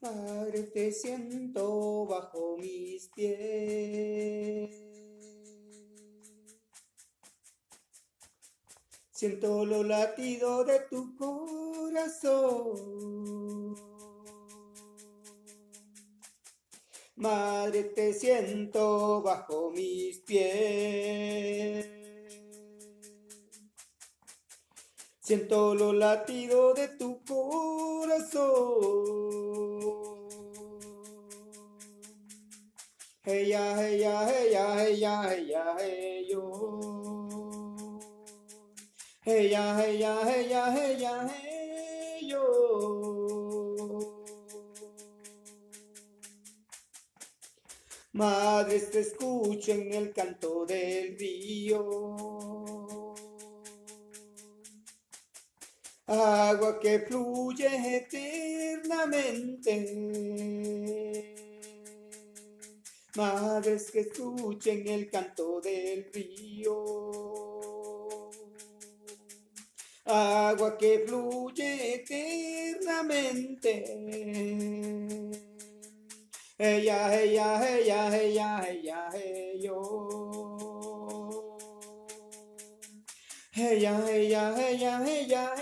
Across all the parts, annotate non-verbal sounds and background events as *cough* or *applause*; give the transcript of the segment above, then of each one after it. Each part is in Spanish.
Padre, te siento bajo mis pies. Siento los latidos de tu corazón. Madre, te siento bajo mis pies. Siento los latidos de tu corazón. Hey ya, hey ya, hey ya, hey ya, hey ya, hey yo. Hey ya, hey ya, hey ya, hey ya, hey yo. Madres te escucho en el canto del río. Agua que fluye eternamente madres que escuchen el canto del río. Agua que fluye eternamente. Ella, ella, ella, ella, ella, ella, Ella, ella, ella, ella,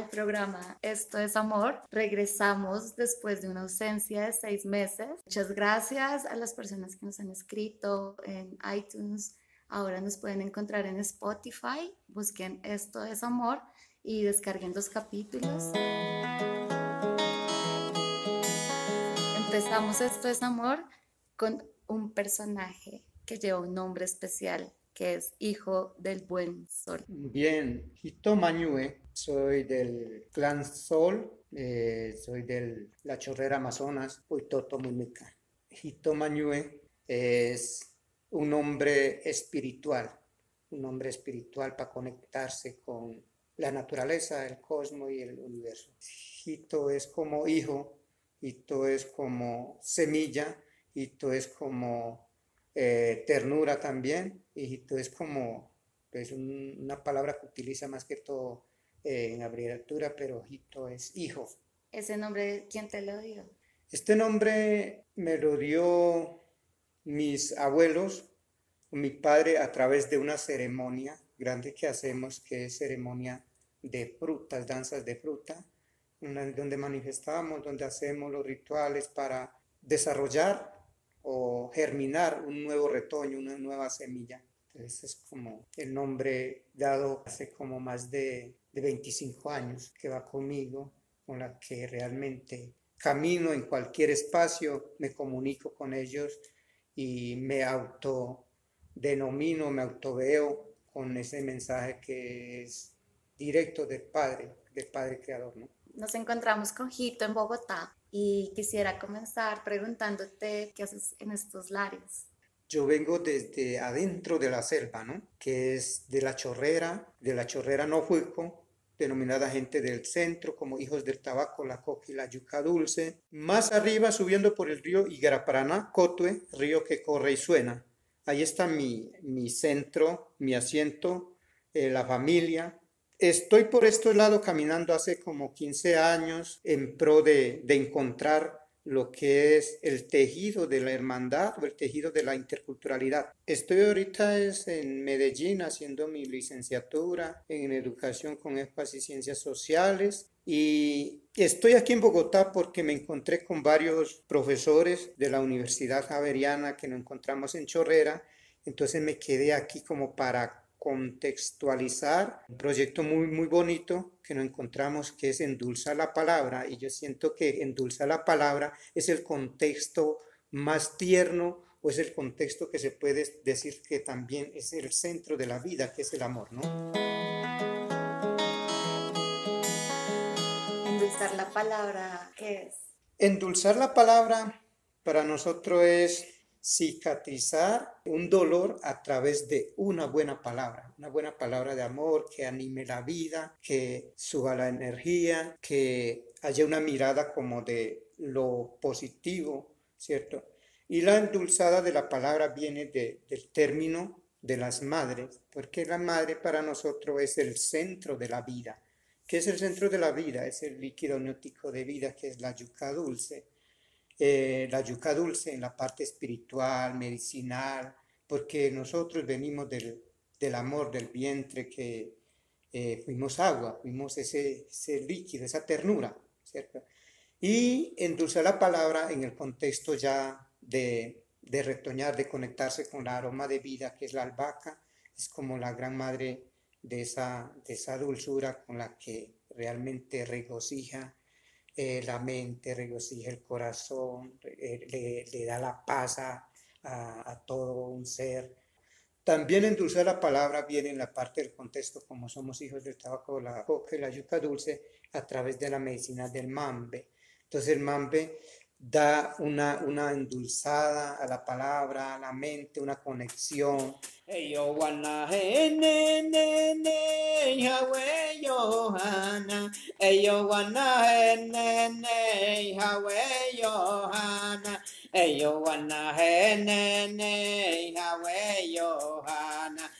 al programa Esto es Amor. Regresamos después de una ausencia de seis meses. Muchas gracias a las personas que nos han escrito en iTunes. Ahora nos pueden encontrar en Spotify. Busquen Esto es Amor y descarguen los capítulos. Empezamos Esto es Amor con un personaje que lleva un nombre especial que es hijo del buen sol. Bien, Hito Mañue, soy del clan Sol, eh, soy de la chorrera Amazonas, Huitoto Mumica. Hito Mañue es un hombre espiritual, un hombre espiritual para conectarse con la naturaleza, el cosmos y el universo. Hito es como hijo, Hito es como semilla, Hito es como eh, ternura también, hijito es como pues, una palabra que utiliza más que todo eh, en abreviatura, pero hijito es hijo. ¿Ese nombre quién te lo dio? Este nombre me lo dio mis abuelos, mi padre a través de una ceremonia grande que hacemos, que es ceremonia de frutas, danzas de fruta, donde manifestamos, donde hacemos los rituales para desarrollar o germinar un nuevo retoño, una nueva semilla. Entonces es como el nombre dado hace como más de, de 25 años que va conmigo, con la que realmente camino en cualquier espacio, me comunico con ellos y me autodenomino, me autoveo con ese mensaje que es directo del Padre, del Padre Creador. ¿no? Nos encontramos con Jito en Bogotá y quisiera comenzar preguntándote qué haces en estos lares. Yo vengo desde adentro de la selva, ¿no? Que es de la chorrera, de la chorrera no fuico, denominada gente del centro, como hijos del tabaco, la coca y la yuca dulce. Más arriba, subiendo por el río Igaraparaná, Cotue, río que corre y suena. Ahí está mi, mi centro, mi asiento, eh, la familia, Estoy por este lado caminando hace como 15 años en pro de, encontrar lo que es el tejido de la hermandad o el tejido de la interculturalidad. Estoy ahorita en Medellín haciendo mi licenciatura en educación con énfasis ciencias sociales y estoy aquí en Bogotá porque me encontré con varios profesores de la Universidad Javeriana que nos encontramos en Chorrera, entonces me quedé aquí como para contextualizar un proyecto muy, muy bonito que nos encontramos que es Endulza la Palabra y yo siento que Endulza la Palabra es el contexto más tierno o es el contexto que se puede decir que también es el centro de la vida, que es el amor, ¿no? Endulzar la palabra, ¿qué es? Endulzar la palabra para nosotros es cicatrizar un dolor a través de una buena palabra, una buena palabra de amor que anime la vida, que suba la energía, que haya una mirada como de lo positivo, ¿cierto? Y la endulzada de la palabra viene del término de las madres, porque la madre para nosotros es el centro de la vida, que es el centro de la vida, es el líquido amniótico de vida, que es la yuca dulce. Eh, la yuca dulce en la parte espiritual, medicinal, porque nosotros venimos del, del amor del vientre que eh, fuimos agua, fuimos ese, ese, líquido, esa ternura, ¿cierto? Y endulzar la palabra en el contexto ya de, de retoñar, de conectarse con la aroma de vida que es la albahaca, es como la gran madre de esa, de esa dulzura con la que realmente regocija eh, la mente, regocija el corazón, le, le, da la paz a, a, todo un ser. También endulzar la palabra viene en la parte del contexto, como somos hijos del tabaco, la coca y la yuca dulce, a través de la medicina del mambe. Entonces el mambe da una, una endulzada a la palabra, a la mente, una conexión.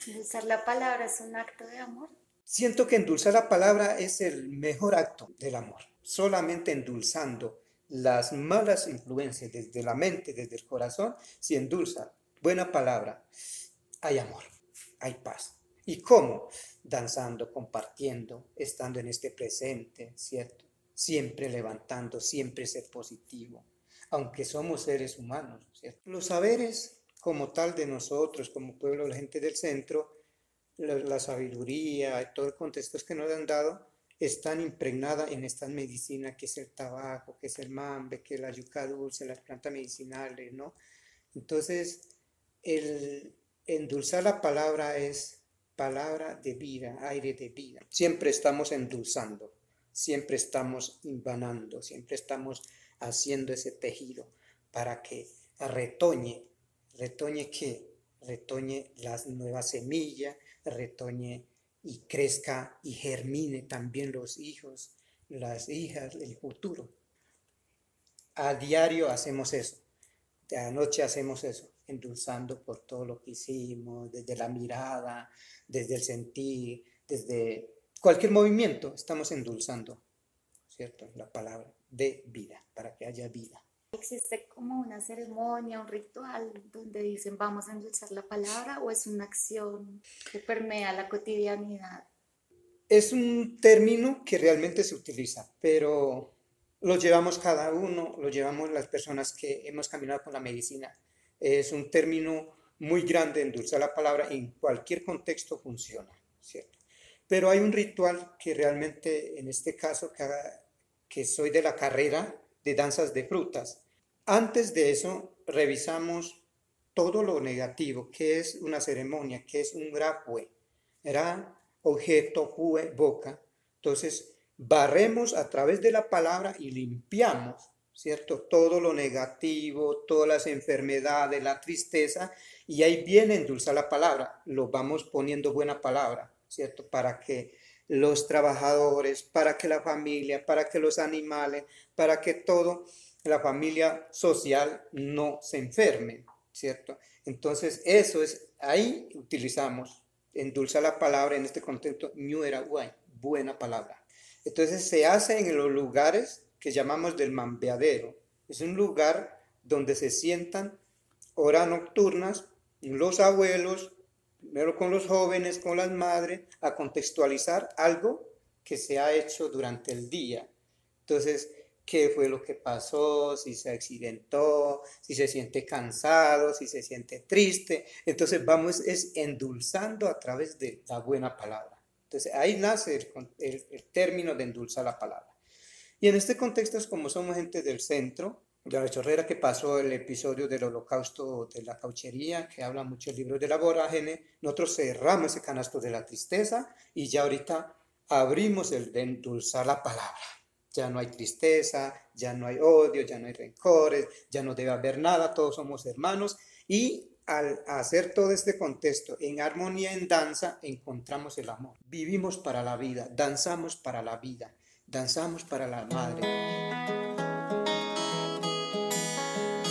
Endulzar la palabra es un acto de amor. Siento que endulzar la palabra es el mejor acto del amor. Solamente endulzando las malas influencias desde la mente, desde el corazón, si endulza buena palabra, hay amor, hay paz. ¿Y cómo? Danzando, compartiendo, estando en este presente, ¿cierto? Siempre levantando, siempre ser positivo, aunque somos seres humanos, ¿cierto? Los saberes como tal de nosotros, como pueblo, la gente del centro, la, sabiduría todo el contexto que nos han dado, están impregnadas en esta medicina que es el tabaco, que es el mambe, que es la yuca dulce, las plantas medicinales, ¿no? Entonces, el endulzar la palabra es palabra de vida, aire de vida. Siempre estamos endulzando, siempre estamos invanando, siempre estamos haciendo ese tejido para que retoñe, retoñe qué? Retoñe las nuevas semillas, retoñe y crezca y germine también los hijos, las hijas, el futuro. A diario hacemos eso, de anoche hacemos eso, endulzando por todo lo que hicimos, desde la mirada, desde el sentir, desde cualquier movimiento, estamos endulzando, ¿cierto? La palabra de vida, para que haya vida. ¿Existe como una ceremonia, un ritual donde dicen vamos a endulzar la palabra o es una acción que permea la cotidianidad? Es un término que realmente se utiliza, pero lo llevamos cada uno, lo llevamos las personas que hemos caminado con la medicina. Es un término muy grande, endulzar la palabra, en cualquier contexto funciona, ¿cierto? Pero hay un ritual que realmente, en este caso, que, que soy de la carrera, de danzas de frutas. Antes de eso, revisamos todo lo negativo, que es una ceremonia, que es un grafue, era objeto, jue, boca. Entonces, barremos a través de la palabra y limpiamos, ¿cierto? Todo lo negativo, todas las enfermedades, la tristeza, y ahí viene endulzar la palabra, lo vamos poniendo buena palabra, ¿cierto? Para que los trabajadores, para que la familia, para que los animales, para que todo, la familia social no se enferme, ¿cierto? Entonces, eso es, ahí utilizamos, endulza la palabra en este contexto, era guay, buena palabra. Entonces, se hace en los lugares que llamamos del mambeadero. Es un lugar donde se sientan horas nocturnas los abuelos, primero con los jóvenes, con las madres, a contextualizar algo que se ha hecho durante el día. Entonces, qué fue lo que pasó, si se accidentó, si se siente cansado, si se siente triste. Entonces vamos es endulzando a través de la buena palabra. Entonces ahí nace el, el término de endulzar la palabra. Y en este contexto es como somos gente del centro, de la chorrera que pasó el episodio del holocausto de la cauchería, que habla mucho el libro de la vorágine, nosotros cerramos ese canasto de la tristeza y ya ahorita abrimos el de endulzar la palabra. Ya no hay tristeza, ya no hay odio, ya no hay rencores, ya no debe haber nada, todos somos hermanos y al hacer todo este contexto en armonía, en danza, encontramos el amor. Vivimos para la vida, danzamos para la vida, danzamos para la madre.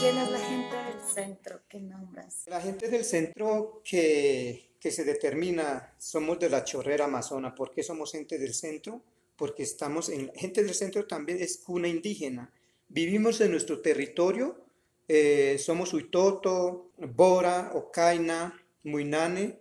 ¿Quién es la gente del centro que nombras? La gente del centro que, que se determina, somos de la chorrera amazona. ¿Por qué somos gente del centro? Porque estamos en, gente del centro también es cuna indígena. Vivimos en nuestro territorio, eh, somos Huitoto, Bora, Ocaina, Muinane,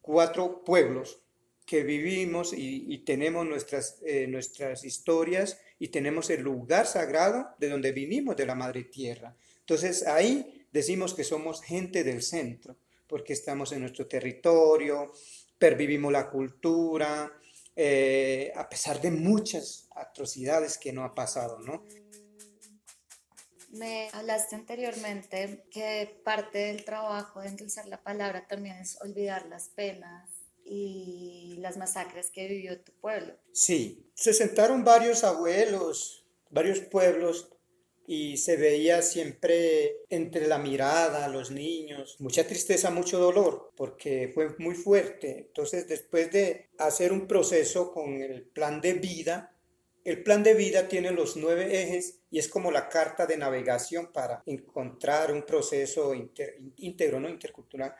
cuatro pueblos que vivimos y, tenemos nuestras, eh, nuestras historias y tenemos el lugar sagrado de donde vinimos, de la Madre Tierra. Entonces ahí decimos que somos gente del centro, porque estamos en nuestro territorio, pervivimos la cultura, eh, a pesar de muchas atrocidades que no ha pasado, ¿no? Me hablaste anteriormente que parte del trabajo de endulzar la palabra también es olvidar las penas y las masacres que vivió tu pueblo. Sí, se sentaron varios abuelos, varios pueblos y se veía siempre entre la mirada, los niños, mucha tristeza, mucho dolor, porque fue muy fuerte. Entonces, después de hacer un proceso con el plan de vida, el plan de vida tiene los nueve ejes y es como la carta de navegación para encontrar un proceso íntegro, ¿no? intercultural.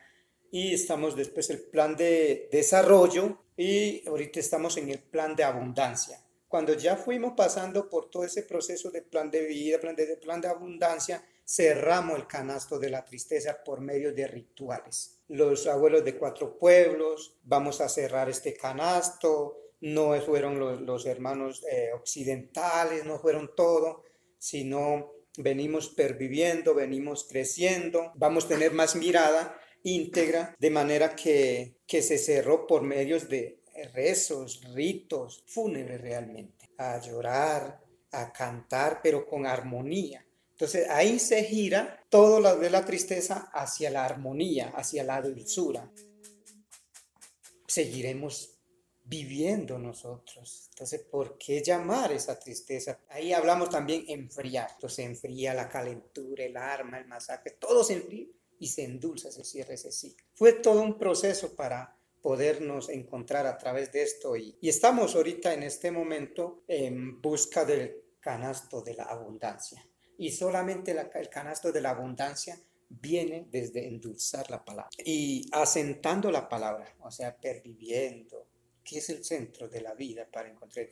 Y estamos después el plan de desarrollo y ahorita estamos en el plan de abundancia. Cuando ya fuimos pasando por todo ese proceso de plan de vida, plan de, plan de abundancia, cerramos el canasto de la tristeza por medio de rituales. Los abuelos de cuatro pueblos, vamos a cerrar este canasto, no fueron los, hermanos eh, occidentales, no fueron todo, sino venimos perviviendo, venimos creciendo, vamos a tener más mirada íntegra, de manera que, que se cerró por medios de rezos, ritos fúnebres realmente, a llorar, a cantar, pero con armonía. Entonces ahí se gira todo lo de la tristeza hacia la armonía, hacia la dulzura. Seguiremos viviendo nosotros. Entonces, ¿por qué llamar esa tristeza? Ahí hablamos también enfriar. Entonces, enfría la calentura, el arma, el masacre, todo se enfría y se endulza, se cierra ese ciclo. Fue todo un proceso para podernos encontrar a través de esto. Y, estamos ahorita en este momento en busca del canasto de la abundancia. Y solamente el canasto de la abundancia viene desde endulzar la palabra. Y asentando la palabra, o sea, perviviendo, que es el centro de la vida para encontrar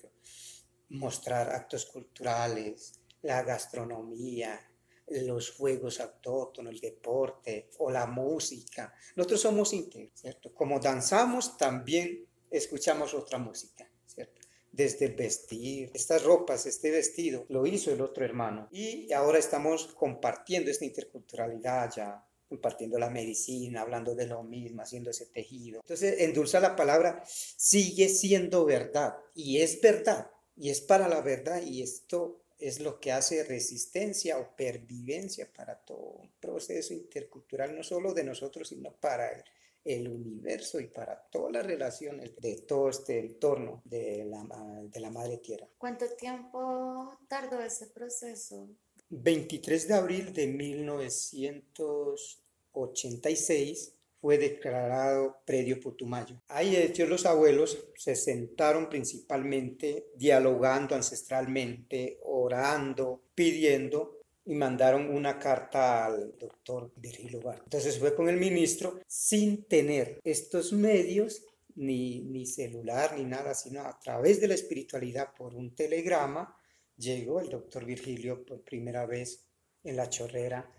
mostrar actos culturales, la gastronomía, los juegos autóctonos, el deporte o la música. Nosotros somos íntegros, ¿cierto? Como danzamos, también escuchamos otra música, ¿cierto? Desde el vestir, estas ropas, este vestido, lo hizo el otro hermano. Y ahora estamos compartiendo esta interculturalidad ya, compartiendo la medicina, hablando de lo mismo, haciendo ese tejido. Entonces, endulza la palabra, sigue siendo verdad, y es verdad, y es para la verdad, y esto es lo que hace resistencia o pervivencia para todo un proceso intercultural, no solo de nosotros, sino para el, universo y para todas las relaciones de todo este entorno de la, de la Madre Tierra. ¿Cuánto tiempo tardó ese proceso? 23 de abril de 1986 fue declarado predio Putumayo. Ahí hecho los abuelos se sentaron principalmente dialogando ancestralmente, orando, pidiendo y mandaron una carta al doctor Virgilio Bar. Entonces fue con el ministro sin tener estos medios ni, ni celular ni nada, sino a través de la espiritualidad por un telegrama llegó el doctor Virgilio por primera vez en la chorrera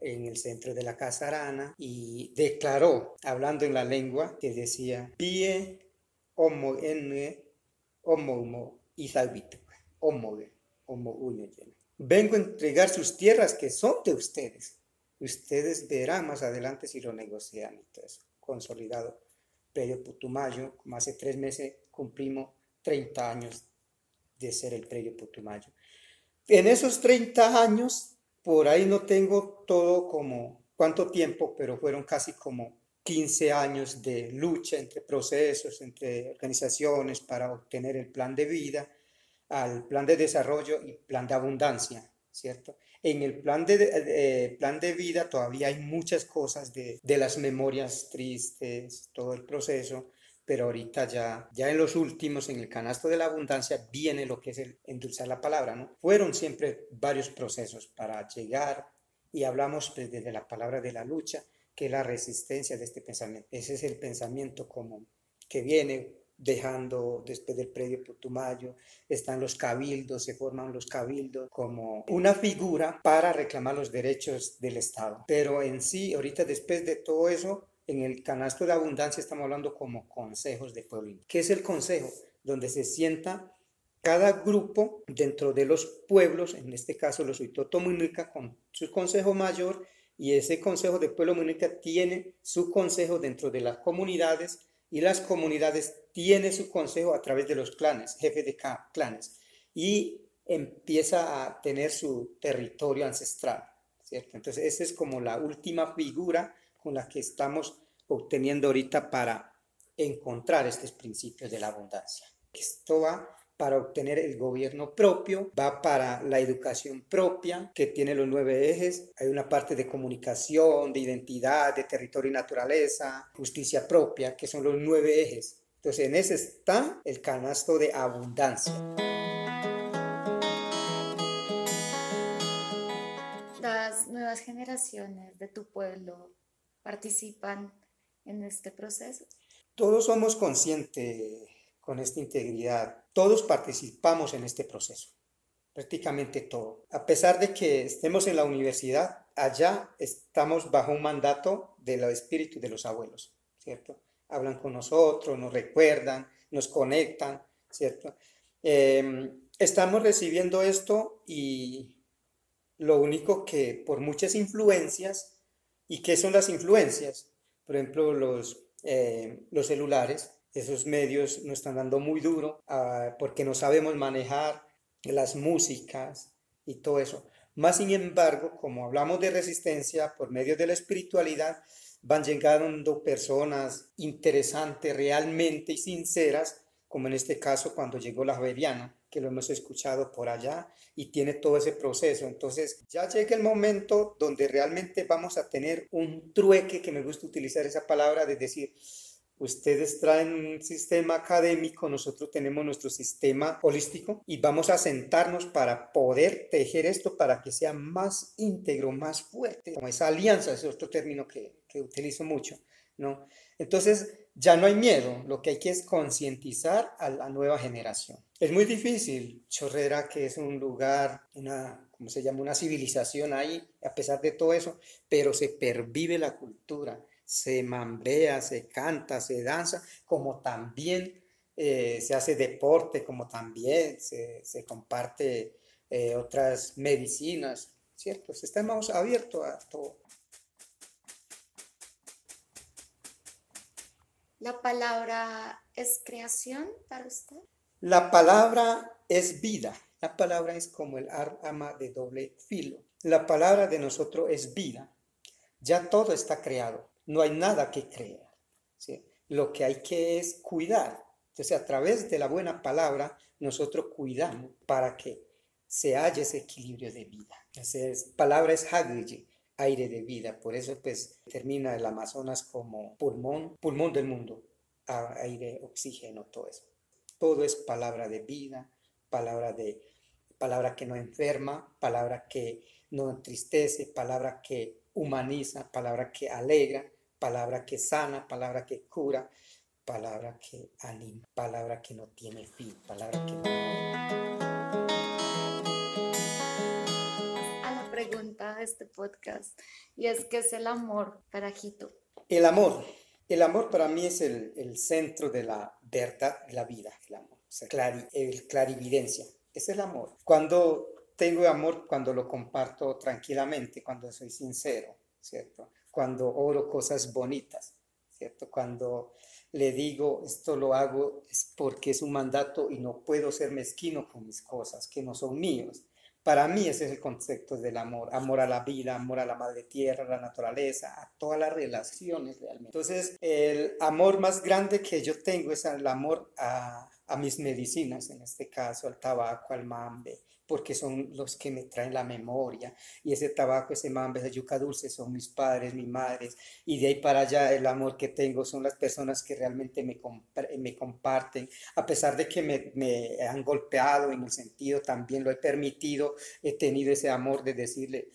en el centro de la Casa Arana y declaró, hablando en la lengua, que decía, Pie homo enne homo homo homo Vengo a entregar sus tierras que son de ustedes. Ustedes verán más adelante si lo negocian. Entonces, consolidado. Predio Putumayo, como hace tres meses cumplimos 30 años de ser el Predio Putumayo. En esos 30 años por ahí no tengo todo como cuánto tiempo, pero fueron casi como 15 años de lucha entre procesos, entre organizaciones para obtener el plan de vida, al plan de desarrollo y plan de abundancia, ¿cierto? En el plan de, plan de vida todavía hay muchas cosas de, de las memorias tristes, todo el proceso, pero ahorita ya, ya en los últimos, en el canasto de la abundancia, viene lo que es el endulzar la palabra, ¿no? Fueron siempre varios procesos para llegar y hablamos pues, desde la palabra de la lucha, que es la resistencia de este pensamiento. Ese es el pensamiento como que viene dejando después del predio Putumayo, están los cabildos, se forman los cabildos como una figura para reclamar los derechos del Estado. Pero en sí, ahorita después de todo eso, en el canasto de abundancia estamos hablando como consejos de pueblo. ¿Qué es el consejo? Donde se sienta cada grupo dentro de los pueblos, en este caso los Huitotomunica, con su consejo mayor, y ese consejo de pueblo munica tiene su consejo dentro de las comunidades y las comunidades tienen su consejo a través de los clanes, jefes de clanes, y empieza a tener su territorio ancestral, ¿cierto? Entonces, esa es como la última figura con la que estamos obteniendo ahorita para encontrar estos principios de la abundancia. Esto va para obtener el gobierno propio, va para la educación propia, que tiene los nueve ejes. Hay una parte de comunicación, de identidad, de territorio y naturaleza, justicia propia, que son los nueve ejes. Entonces, en ese está el canasto de abundancia. Las nuevas generaciones de tu pueblo participan en este proceso. Todos somos conscientes con esta integridad. Todos participamos en este proceso, prácticamente todo. A pesar de que estemos en la universidad, allá estamos bajo un mandato del espíritu de los abuelos, ¿cierto? Hablan con nosotros, nos recuerdan, nos conectan, ¿cierto? Em, estamos recibiendo esto y lo único que por muchas influencias, ¿y qué son las influencias? Por ejemplo, los, eh, los celulares, esos medios nos están dando muy duro ah, porque no sabemos manejar las músicas y todo eso. Más sin embargo, como hablamos de resistencia por medio de la espiritualidad, van llegando personas interesantes realmente y sinceras, como en este caso cuando llegó la Javeriana, que lo hemos escuchado por allá y tiene todo ese proceso. Entonces ya llega el momento donde realmente vamos a tener un trueque, que me gusta utilizar esa palabra, de decir, Ustedes traen un sistema académico, nosotros tenemos nuestro sistema holístico y vamos a sentarnos para poder tejer esto para que sea más íntegro, más fuerte, como esa alianza, es otro término que, que utilizo mucho, ¿no? Entonces, ya no hay miedo, lo que hay que es concientizar a la nueva generación. Es muy difícil, Chorrera, que es un lugar, una, ¿cómo se llama? Una civilización ahí, a pesar de todo eso, pero se pervive la cultura, se mambea, se canta, se danza, como también eh, se hace deporte, como también se, comparte eh, otras medicinas, ¿cierto? Estamos abiertos a todo. ¿La palabra es creación para usted? La palabra es vida. La palabra es como el arma de doble filo. La palabra de nosotros es vida. Ya todo está creado no hay nada que crear. Lo que hay que es cuidar. Entonces, a través de la buena palabra, nosotros cuidamos para que se haya ese equilibrio de vida. Entonces, palabra es aire de vida. Por eso, pues, termina el Amazonas como pulmón, pulmón del mundo, aire, oxígeno, todo eso. Todo es palabra de vida, palabra de palabra que no enferma, palabra que no entristece, palabra que humaniza, palabra que alegra, palabra que sana, palabra que cura, palabra que anima, palabra que no tiene fin, palabra que no... de este podcast, y es ¿qué es el amor para Jito? El amor. El amor para mí es el, centro de la verdad de la vida, el amor, o el clarividencia, es el amor. Cuando tengo amor, cuando lo comparto tranquilamente, cuando soy sincero, ¿cierto? cuando oro cosas bonitas, ¿cierto? Cuando le digo, esto lo hago es porque es un mandato y no puedo ser mezquino con mis cosas, que no son míos. Para mí ese es el concepto del amor, amor a la vida, amor a la madre tierra, a la naturaleza, a todas las relaciones realmente. Entonces, el amor más grande que yo tengo es el amor a, mis medicinas, en este caso al tabaco, al mambe, porque son los que me traen la memoria. Y ese tabaco, ese mambe, esa yuca dulce son mis padres, mis madres. Y de ahí para allá el amor que tengo son las personas que realmente me, me comparten. A pesar de que me, me han golpeado en el sentido, también lo he permitido, he tenido ese amor de decirle,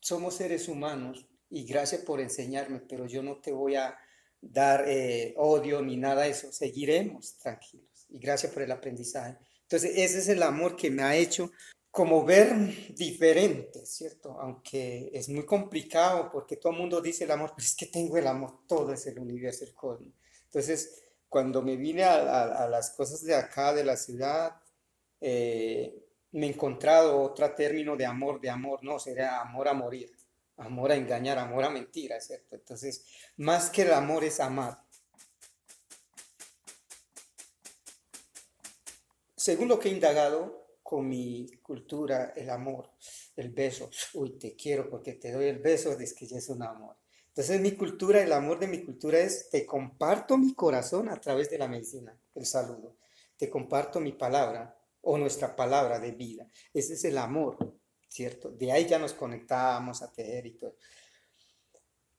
somos seres humanos y gracias por enseñarme, pero yo no te voy a dar eh, odio ni nada de eso, seguiremos tranquilos. Y gracias por el aprendizaje. Entonces, ese es el amor que me ha hecho como ver diferente, ¿cierto? Aunque es muy complicado porque todo el mundo dice el amor, pero es que tengo el amor, todo es el universo, el cosmos. Entonces, cuando me vine a, las cosas de acá, de la ciudad, eh, me he encontrado otro término de amor, de amor, no, sería amor a morir, amor a engañar, amor a mentira, ¿cierto? Entonces, más que el amor es amar. Según lo que he indagado con mi cultura, el amor, el beso, uy, te quiero porque te doy el beso, es que ya es un amor. Entonces mi cultura, el amor de mi cultura es, te comparto mi corazón a través de la medicina, el saludo. Te comparto mi palabra o nuestra palabra de vida. Ese es el amor, ¿cierto? De ahí ya nos conectamos a tejer y todo.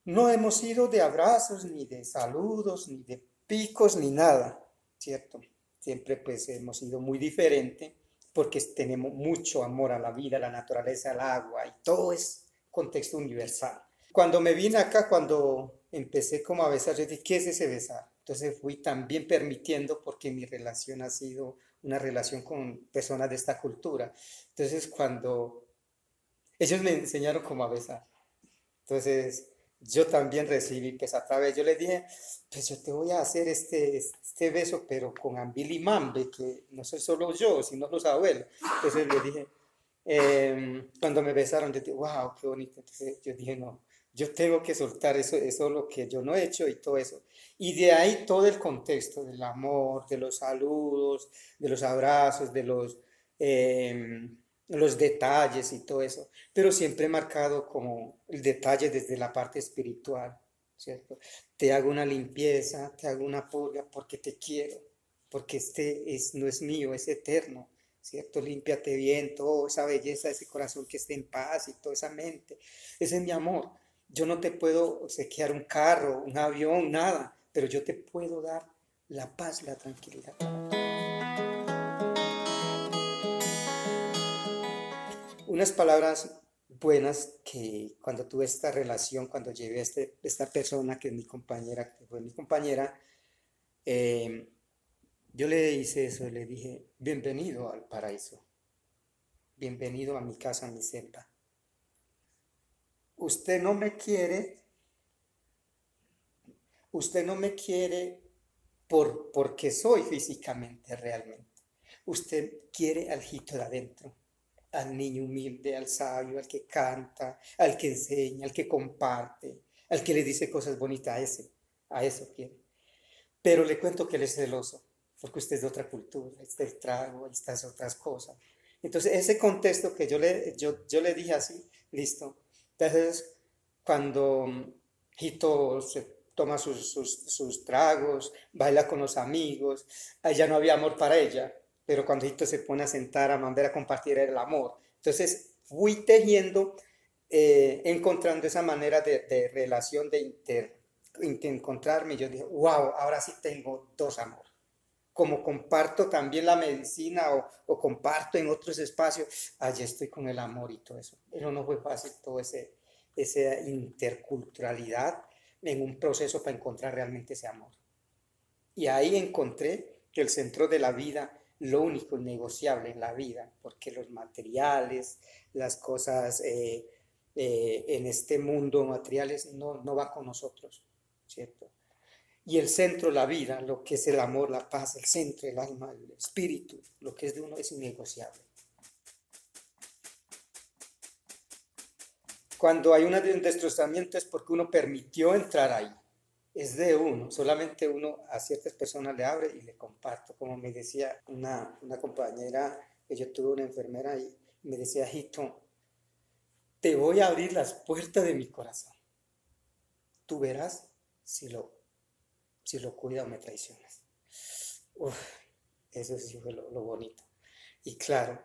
No hemos ido de abrazos, ni de saludos, ni de picos, ni nada, ¿cierto? Siempre pues hemos ido muy diferente porque tenemos mucho amor a la vida, a la naturaleza, al agua y todo es contexto universal. Cuando me vine acá, cuando empecé como a besar, yo dije, ¿qué es ese besar? Entonces fui también permitiendo porque mi relación ha sido una relación con personas de esta cultura. Entonces cuando ellos me enseñaron cómo a besar, entonces yo también recibí pues a través, yo le dije, pues yo te voy a hacer este, este beso, pero con ambilimambe, que no soy solo yo, sino los abuelos. Entonces le dije, em, cuando me besaron, yo dije, wow, qué bonito. Entonces yo dije, no, yo tengo que soltar eso, eso es lo que yo no he hecho y todo eso. Y de ahí todo el contexto del amor, de los saludos, de los abrazos, de los, em, los detalles y todo eso, pero siempre marcado como el detalle desde la parte espiritual, ¿cierto? Te hago una limpieza, te hago una purga porque te quiero, porque este es, no es mío, es eterno. ¿cierto? Límpiate bien, toda esa belleza, ese corazón que esté en paz y toda esa mente. Ese es mi amor. Yo no te puedo sequear un carro, un avión, nada, pero yo te puedo dar la paz, la tranquilidad. Unas palabras buenas que cuando tuve esta relación, cuando llevé a este, esta persona que es mi compañera, que fue mi compañera, eh, yo le hice eso, le dije, bienvenido al paraíso, bienvenido a mi casa, a mi selva usted no me quiere, usted no me quiere por, porque soy físicamente realmente. Usted quiere al de adentro, al niño humilde, al sabio, al que canta, al que enseña, al que comparte, al que le dice cosas bonitas a ese, a eso quiere. Pero le cuento que él es celoso, porque usted es de otra cultura, está el trago, estas otras cosas. Entonces, ese contexto que yo le, yo, yo le dije así, listo, entonces, cuando Hito se toma sus, sus, tragos, baila con los amigos, allá no había amor para ella, pero cuando Hito se pone a sentar a mandar a compartir el amor. Entonces, fui tejiendo, eh, encontrando esa manera de, relación, de, inter, encontrarme. Yo dije, wow, ahora sí tengo dos amores como comparto también la medicina o, o, comparto en otros espacios, allí estoy con el amor y todo eso. Pero no fue fácil todo ese, esa interculturalidad en un proceso para encontrar realmente ese amor. Y ahí encontré que el centro de la vida, lo único negociable en la vida, porque los materiales, las cosas eh, eh, en este mundo materiales no, no van con nosotros, ¿cierto? y el centro, la vida, lo que es el amor, la paz, el centro, el alma, el espíritu, lo que es de uno es innegociable. Cuando hay un destrozamiento es porque uno permitió entrar ahí. Es de uno, solamente uno a ciertas personas le abre y le comparto. Como me decía una, una compañera yo tuve una enfermera y me decía, Hito, te voy a abrir las puertas de mi corazón. Tú verás si lo si lo cuida o me traicionas. eso sí fue lo, bonito. Y claro,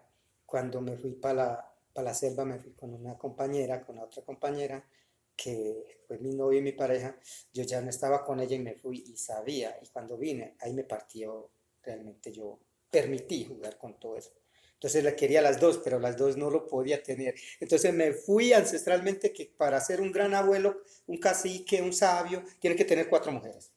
cuando me fui para la, la selva, me fui con una compañera, con otra compañera, que fue mi novia y mi pareja, yo ya no estaba con ella y me fui y sabía, y cuando vine, ahí me partió realmente yo permití jugar con todo eso. Entonces la quería las dos, pero las dos no lo podía tener. Entonces me fui ancestralmente que para ser un gran abuelo, un cacique, un sabio, tiene que tener cuatro mujeres.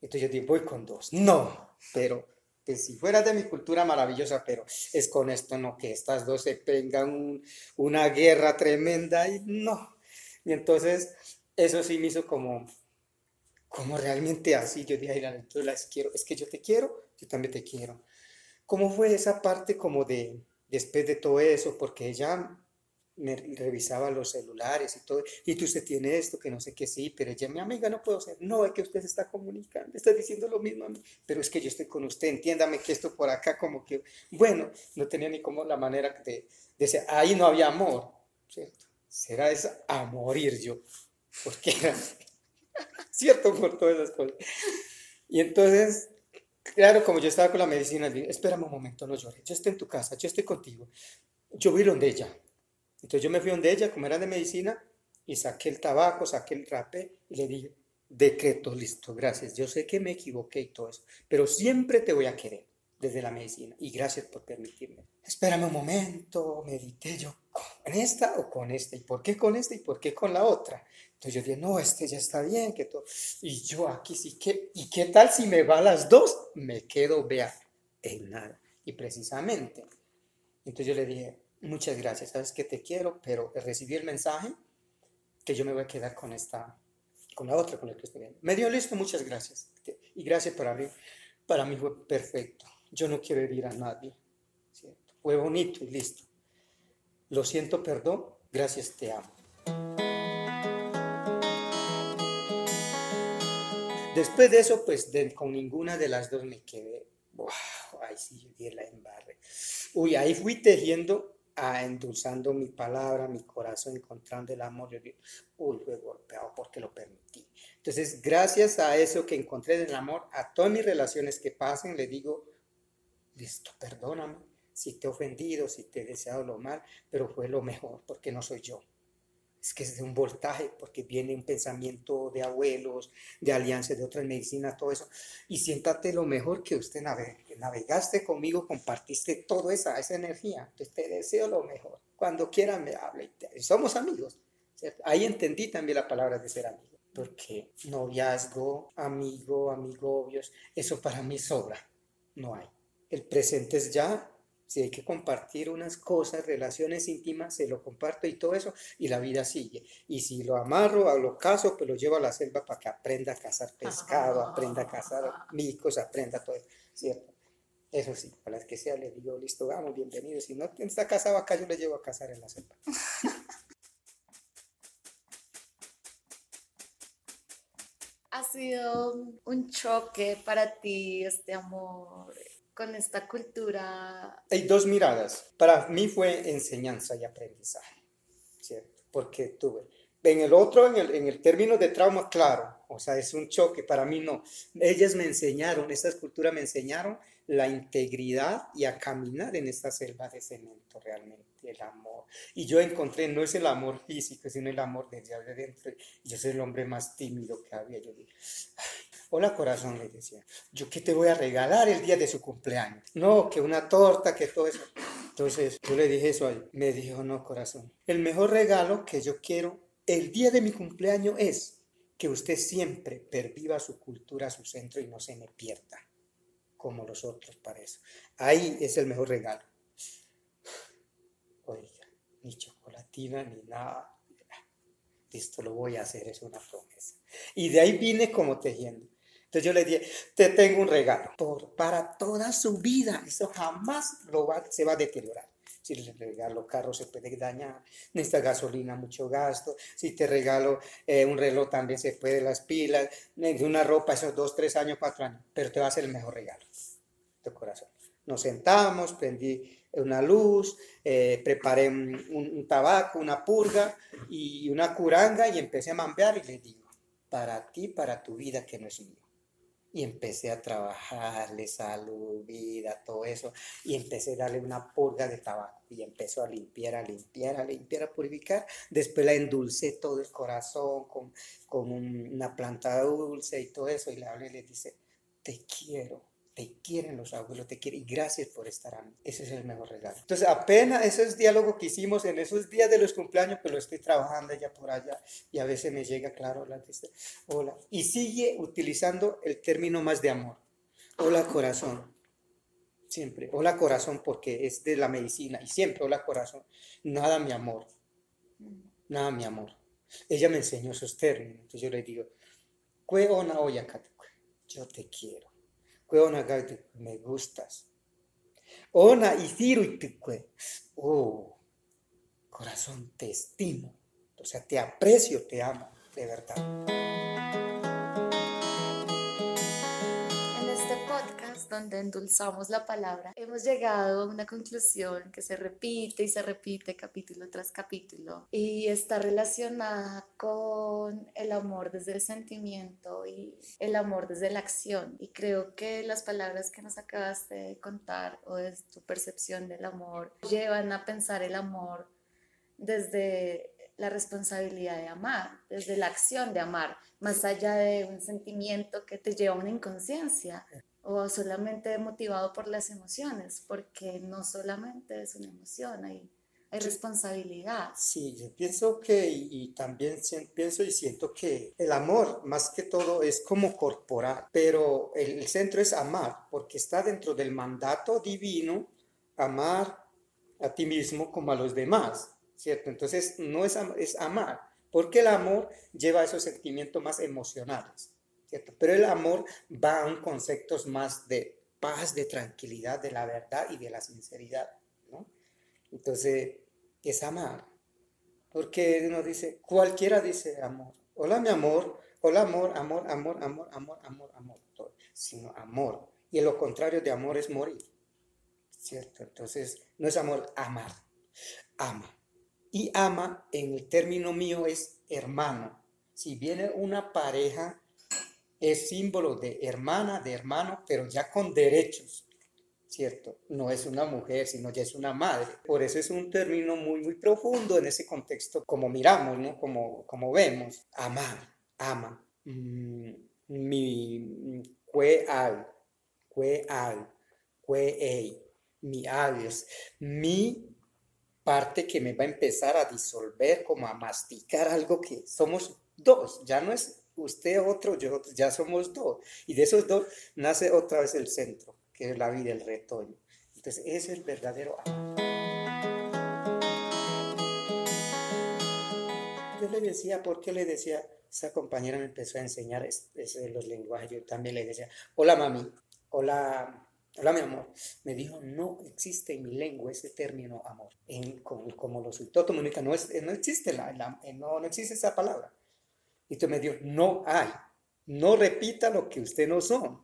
Entonces yo dije, voy con dos. No, pero pues, si fuera de mi cultura maravillosa, pero es con esto, no, que estas dos se tengan una guerra tremenda y no. Y entonces eso sí me hizo como, como realmente así. Yo dije, ay, yo las quiero, es que yo te quiero, yo también te quiero. ¿Cómo fue esa parte como de, después de todo eso? Porque ella me revisaba los celulares y todo, y tú usted tiene esto, que no sé qué sí, pero ella, mi amiga, no puedo ser, no, es que usted se está comunicando, está diciendo lo mismo a mí, pero es que yo estoy con usted, entiéndame que esto por acá como que, bueno, no tenía ni como la manera de, decir, ahí no había amor, ¿cierto? Será eso a morir yo, porque era, ¿cierto? Por todas esas cosas. Y entonces Claro, como yo estaba con la medicina, dije, espérame un momento, no llores, yo estoy en tu casa, yo estoy contigo. Yo voy donde ella. Entonces yo me fui donde ella, como era de medicina, y saqué el tabaco, saqué el rapé y le dije, decreto, listo, gracias. Yo sé que me equivoqué y todo eso, pero siempre te voy a querer desde la medicina y gracias por permitirme. Espérame un momento, medité yo, ¿con esta o con esta? ¿Y por qué con esta y por qué con la otra? Entonces yo dije, no, este ya está bien, que todo. Y yo aquí sí que, ¿y qué tal si me va las dos? Me quedo, vea, en nada. Y precisamente, entonces yo le dije, muchas gracias, sabes que te quiero, pero recibí el mensaje que yo me voy a quedar con esta, con la otra con la que estoy viendo. Me dio listo, muchas gracias. Y gracias por abrir. Para mí fue perfecto. Yo no quiero herir a nadie. Fue bonito y listo. Lo siento, perdón. Gracias, te amo. Después de eso, pues con ninguna de las dos me quedé. Wow, ay, sí, yo la embarre. Uy, ahí fui tejiendo, a, endulzando mi palabra, mi corazón, encontrando el amor. Yo uy, fue golpeado porque lo permití. Entonces, gracias a eso que encontré del amor, a todas mis relaciones que pasen, le digo, listo, perdóname si te he ofendido, si te he deseado lo mal, pero fue lo mejor porque no soy yo es que es de un voltaje, porque viene un pensamiento de abuelos, de alianzas, de otras medicinas, todo eso. Y siéntate lo mejor que usted navegaste conmigo, compartiste toda esa, esa energía. Entonces te deseo lo mejor. Cuando quiera me hable. Somos amigos. Ahí entendí también la palabra de ser amigo. Porque noviazgo, amigo, amigobios, eso para mí sobra. No hay. El presente es ya si hay que compartir unas cosas, relaciones íntimas, se lo comparto y todo eso, y la vida sigue. Y si lo amarro, a lo caso, pues lo llevo a la selva para que aprenda a cazar pescado, aprenda a cazar micos, aprenda todo eso, ¿cierto? Eso sí, para las que sea, le digo, listo, vamos, bienvenido. Si no está casado acá, yo le llevo a cazar en la selva. *laughs* ha sido un choque para ti este amor con esta cultura? Hay dos miradas. Para mí fue enseñanza y aprendizaje, ¿cierto? Porque tuve. En el otro, en el, en el término de trauma, claro, o sea, es un choque, para mí no. Ellas me enseñaron, estas culturas me enseñaron la integridad y a caminar en esta selva de cemento realmente, el amor. Y yo encontré, no es el amor físico, sino el amor desde adentro. Yo soy el hombre más tímido que había. Yo dije, Hola corazón, le decía, yo qué te voy a regalar el día de su cumpleaños. No, que una torta, que todo eso. Entonces yo le dije eso a él. Me dijo, no corazón, el mejor regalo que yo quiero el día de mi cumpleaños es que usted siempre perviva su cultura, su centro y no se me pierda como los otros para eso. Ahí es el mejor regalo. Oiga, ni chocolatina ni nada. Esto lo voy a hacer, es una promesa. Y de ahí vine como tejiendo. Entonces yo le dije, te tengo un regalo para toda su vida. Eso jamás se va a deteriorar. Si le regalo carro se puede dañar, necesita gasolina, mucho gasto. Si te regalo eh, un reloj también se puede, las pilas, una ropa, esos dos, tres años, cuatro años. Pero te va a ser el mejor regalo, tu corazón. Nos sentamos, prendí una luz, eh, preparé un, un, tabaco, una purga y una curanga y empecé a mambear y le digo, para ti, para tu vida que no es mío y empecé a trabajarle salud, vida, todo eso, y empecé a darle una purga de tabaco, y empezó a limpiar, a limpiar, a limpiar, a purificar. Después la endulcé todo el corazón con, con una planta dulce y todo eso, y le hablé y le dice, te quiero, te quieren los abuelos, te quieren y gracias por estar a mí. Ese es el mejor regalo. Entonces, apenas esos diálogos que hicimos en esos días de los cumpleaños, pues lo estoy trabajando ya por allá y a veces me llega, claro, la hola. Y sigue utilizando el término más de amor. Hola corazón. Siempre. Hola corazón porque es de la medicina y siempre hola corazón. Nada mi amor. Nada mi amor. Ella me enseñó esos términos. Entonces yo le digo, yo te quiero. Ona me gustas. Ona y oh, corazón, te estimo. O sea, te aprecio, te amo, de verdad. Donde endulzamos la palabra, hemos llegado a una conclusión que se repite y se repite capítulo tras capítulo y está relacionada con el amor desde el sentimiento y el amor desde la acción. Y creo que las palabras que nos acabaste de contar o es tu percepción del amor llevan a pensar el amor desde la responsabilidad de amar, desde la acción de amar, más allá de un sentimiento que te lleva a una inconsciencia o solamente motivado por las emociones, porque no solamente es una emoción, hay, hay responsabilidad. Sí, yo pienso que, y, también pienso y siento que el amor, más que todo, es como corporal, pero el, centro es amar, porque está dentro del mandato divino, amar a ti mismo como a los demás, ¿cierto? Entonces, no es, es amar, porque el amor lleva a esos sentimientos más emocionales. Pero el amor va a conceptos más de paz, de tranquilidad, de la verdad y de la sinceridad, ¿no? Entonces, es amar. Porque uno dice, cualquiera dice amor. Hola, mi amor. Hola, amor, amor, amor, amor, amor, amor, amor. Sino amor. Y lo contrario de amor es morir. ¿Cierto? Entonces, no es amor, amar. Ama. Y ama, en el término mío, es hermano. Si viene una pareja es símbolo de hermana, de hermano, pero ya con derechos, ¿cierto? No es una mujer, sino ya es una madre. Por eso es un término muy, muy profundo en ese contexto, como miramos, ¿no? Como, como vemos. Amar, ama. Mm, mi, cue al, cue al, cue ei, mi alias, mi parte que me va a empezar a disolver, como a masticar algo que somos dos, ya no es usted otro, yo otro, ya somos dos. Y de esos dos nace otra vez el centro, que es la vida, el retoño. Entonces, ese es el verdadero amor. Yo le decía, ¿por qué le decía? Esa compañera me empezó a enseñar los lenguajes. Yo también le decía, hola mami, hola, hola mi amor. Me dijo, no existe en mi lengua ese término amor. En, como, como los autótomos, no, es, no existe la, no, no existe esa palabra. Y usted me dijo, no hay. No repita lo que usted no son.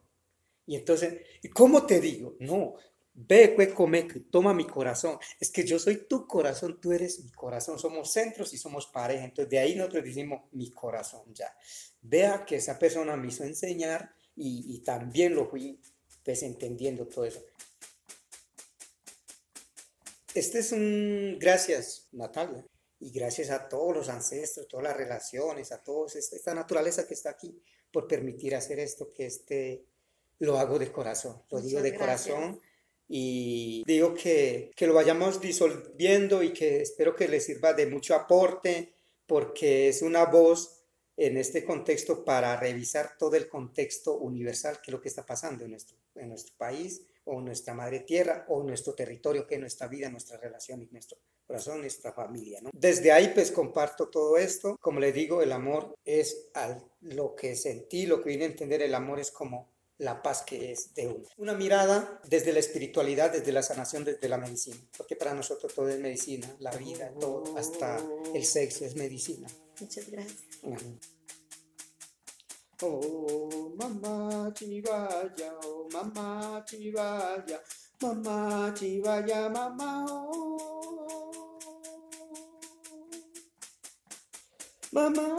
Y entonces, ¿cómo te digo? No, ve, come, toma mi corazón. Es que yo soy tu corazón, tú eres mi corazón. Somos centros y somos pareja. Entonces, de ahí nosotros decimos mi corazón ya. Vea que esa persona me hizo enseñar y, y también lo fui pues entendiendo todo eso. Este es un gracias, Natalia y gracias a todos los ancestros, todas las relaciones, a todos esta naturaleza que está aquí por permitir hacer esto que este lo hago de corazón, lo digo de corazón y digo que, que lo vayamos disolviendo y que espero que les sirva de mucho aporte porque es una voz en este contexto para revisar todo el contexto universal que es lo que está pasando en nuestro, en nuestro país o nuestra madre tierra o nuestro territorio que es nuestra vida, nuestra relación y nuestro corazón, nuestra familia. ¿no? Desde ahí pues comparto todo esto. Como le digo, el amor es lo que sentí, lo que vine a entender, el amor es como la paz que es de uno. Una mirada desde la espiritualidad, desde la sanación, desde la medicina, porque para nosotros todo es medicina, la vida, todo, hasta el sexo es medicina. Muchas gracias. Oh, mamá chivaya, oh, mamá chivaya, mamá chivaya, mamá, oh. Mamá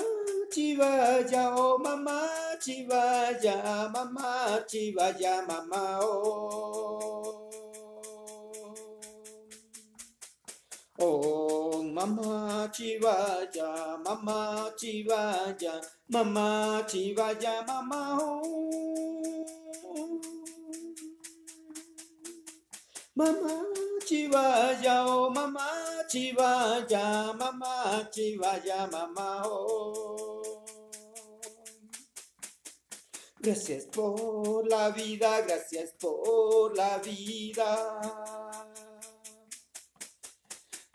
chivaya, oh, mamá chivaya, mamá chivaya, mamá, oh. Mamá chivaya, mamá chivaya, mamá chivaya, mamá. Mamá chivaya, oh mamá chivaya, mamá chivaya, mamá oh. Gracias por la vida, gracias por la vida.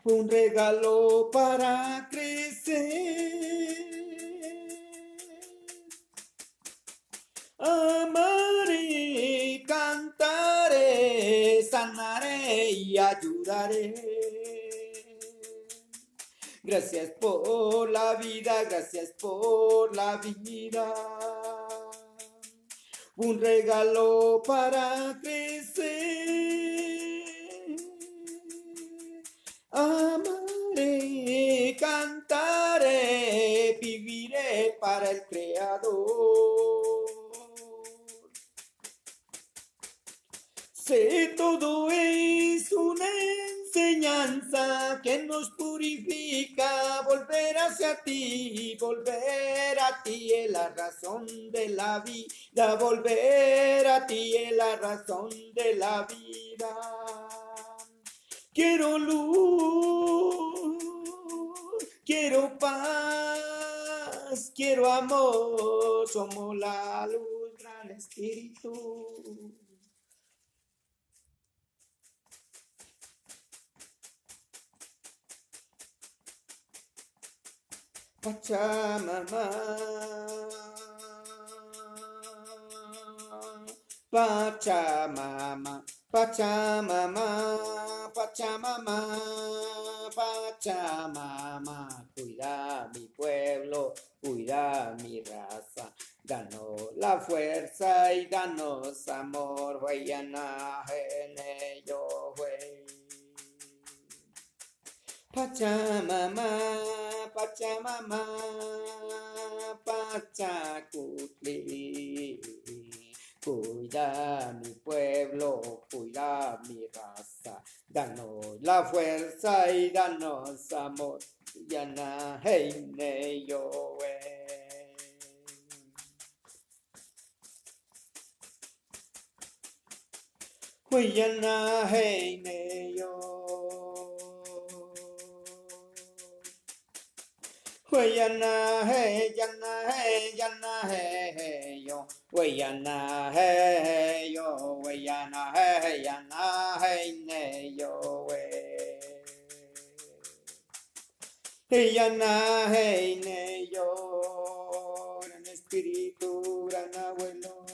Un regalo para crecer. Amaré, cantaré, sanaré y ayudaré. Gracias por la vida, gracias por la vida. Un regalo para crecer. Amaré, cantaré, viviré para el Creador. Sé todo es una enseñanza que nos purifica, volver hacia ti, volver a ti es la razón de la vida, volver a ti es la razón de la vida. Quiero luz, quiero paz, quiero amor, somos la luz, gran espíritu. Pachamama. Pachamama. Pachamama. Pachamama. Pachamama. Cuida mi pueblo, cuida mi raza. Danos la fuerza y danos amor. Huayana, gene, yo, güey. Pachamama, Pachamama, Pachacutli. Cuida mi pueblo, cuida mi raza. Danos la fuerza y danos amor. Yana, hey, ne, yo, eh. Huyana, hey, ne, yo. Yana, yana, hey, Huyana, hey, yo. Huyana, hey, yana, hey, ne, yo. Hey, yana, hey, ne, yo. Gran espíritu, gran abuelo.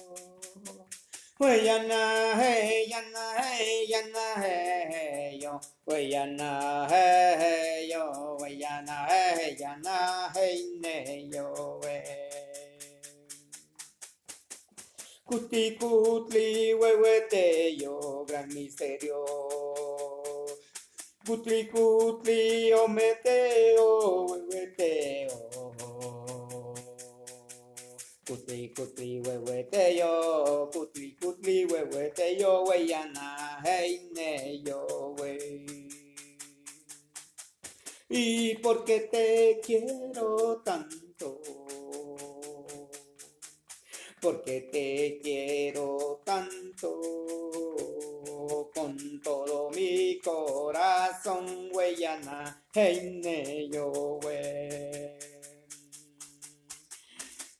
Huyana, hey, yana, hey, yana, hey, yo. Huyana, hey, yo. Huyana, hey, yana, hey, ne, yo. Cuti, cutli, huehuete, yo, gran misterio. Cutli, cutli, ometeo, huehueteo. Cutli, cutli, huehueteo, cutli, cutli, huehueteo, hueyana, hey, ne, yo, wey. Y porque te quiero tanto, porque te quiero tanto, con todo mi corazón, ne, yo, wey.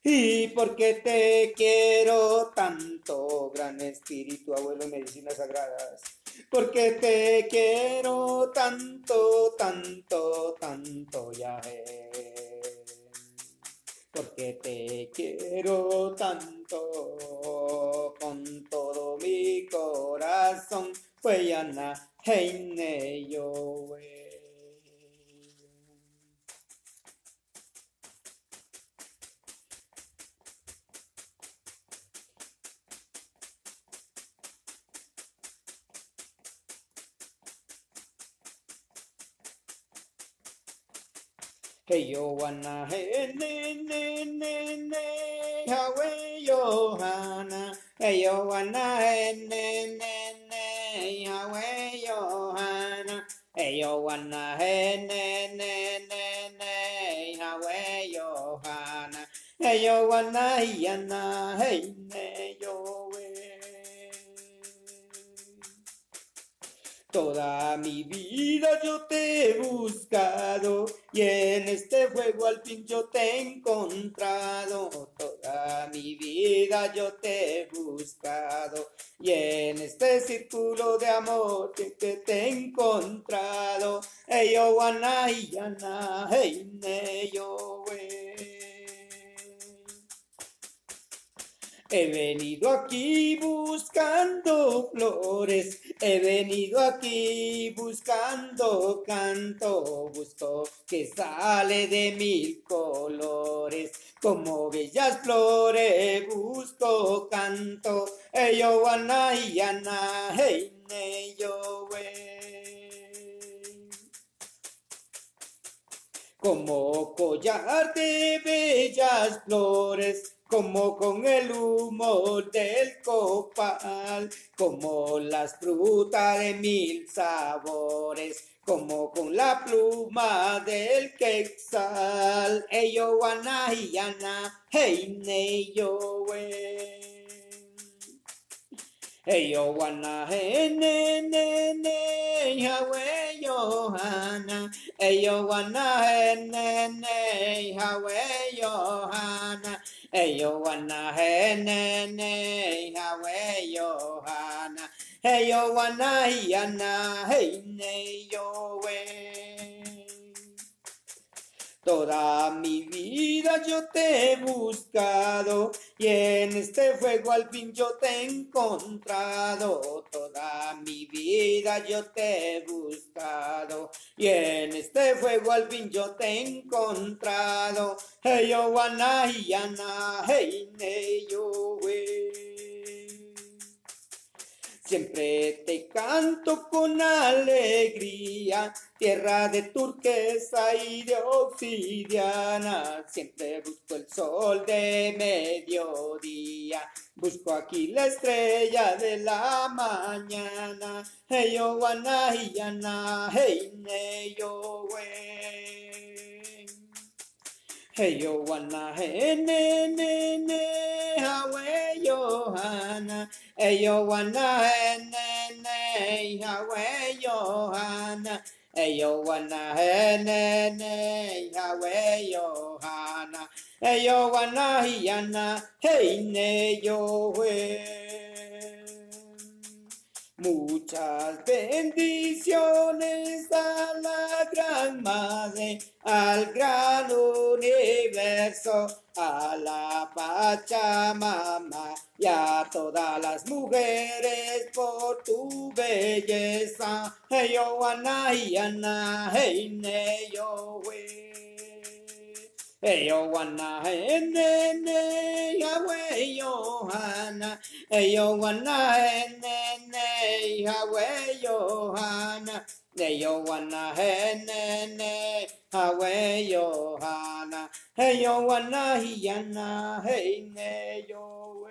Y porque te quiero tanto, gran espíritu, abuelo, medicinas sagradas. Porque te quiero tanto, tanto, tanto, ya Porque te quiero tanto, con todo mi corazón. Hey yo wanna. Hey ne ne ne ne. Yahweh Johanna Hey yo wanna. Hey ne ne ne. Yahweh Johanna Hey yo wanna. Hey ne ne ne ne. Yahweh Johanna Hey yo wanna. Yana hey Toda mi vida yo te he buscado y en este juego al fin yo te he encontrado. Toda mi vida yo te he buscado y en este círculo de amor que te, he encontrado. Hey, yo, hey, yo, He venido aquí buscando flores, he venido aquí buscando canto, busco que sale de mil colores, como bellas flores busco canto, yo wana y ana, hey, yo como collar de bellas flores como con el humo del copal, como las frutas de mil sabores, como con la pluma del quexal. Eyo wana yana, hey ne yo Eyo wana he ne ne ne Johanna. Eyo wana he ne ne hawe Johanna. Eyo wana he ne ne hawe Johanna. Eyo wana yana hey ne yo Toda mi vida yo te he buscado y en este fuego al fin yo te he encontrado. Toda mi vida yo te he buscado y en este fuego al fin yo te he encontrado. Hey yo wana hey ne yo Siempre te canto con alegría, tierra de turquesa y de obsidiana. Siempre busco el sol de mediodía, busco aquí la estrella de la mañana. Hey yo wana hey ne yo Hey yo wana hey ne ne ne hawe Johanna. Hey yo wana hey ne ne hawe yo wana hey ne ne hawe Johanna. Hey yo wana hiana hey ne yo Muchas bendiciones a la gran madre, al gran universo, a la Pachamama y a todas las mujeres por tu belleza. Hey, yo, Ana, y Ana, hey, ne, yo, Eyo wana ene ne Yahweh Yohana. Eyo wana ene ne Yahweh Yohana. Eyo wana ene ne Yahweh Yohana. Eyo wana hiyana hey ne yo.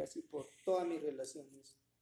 Takuyasi por todas mis relaciones.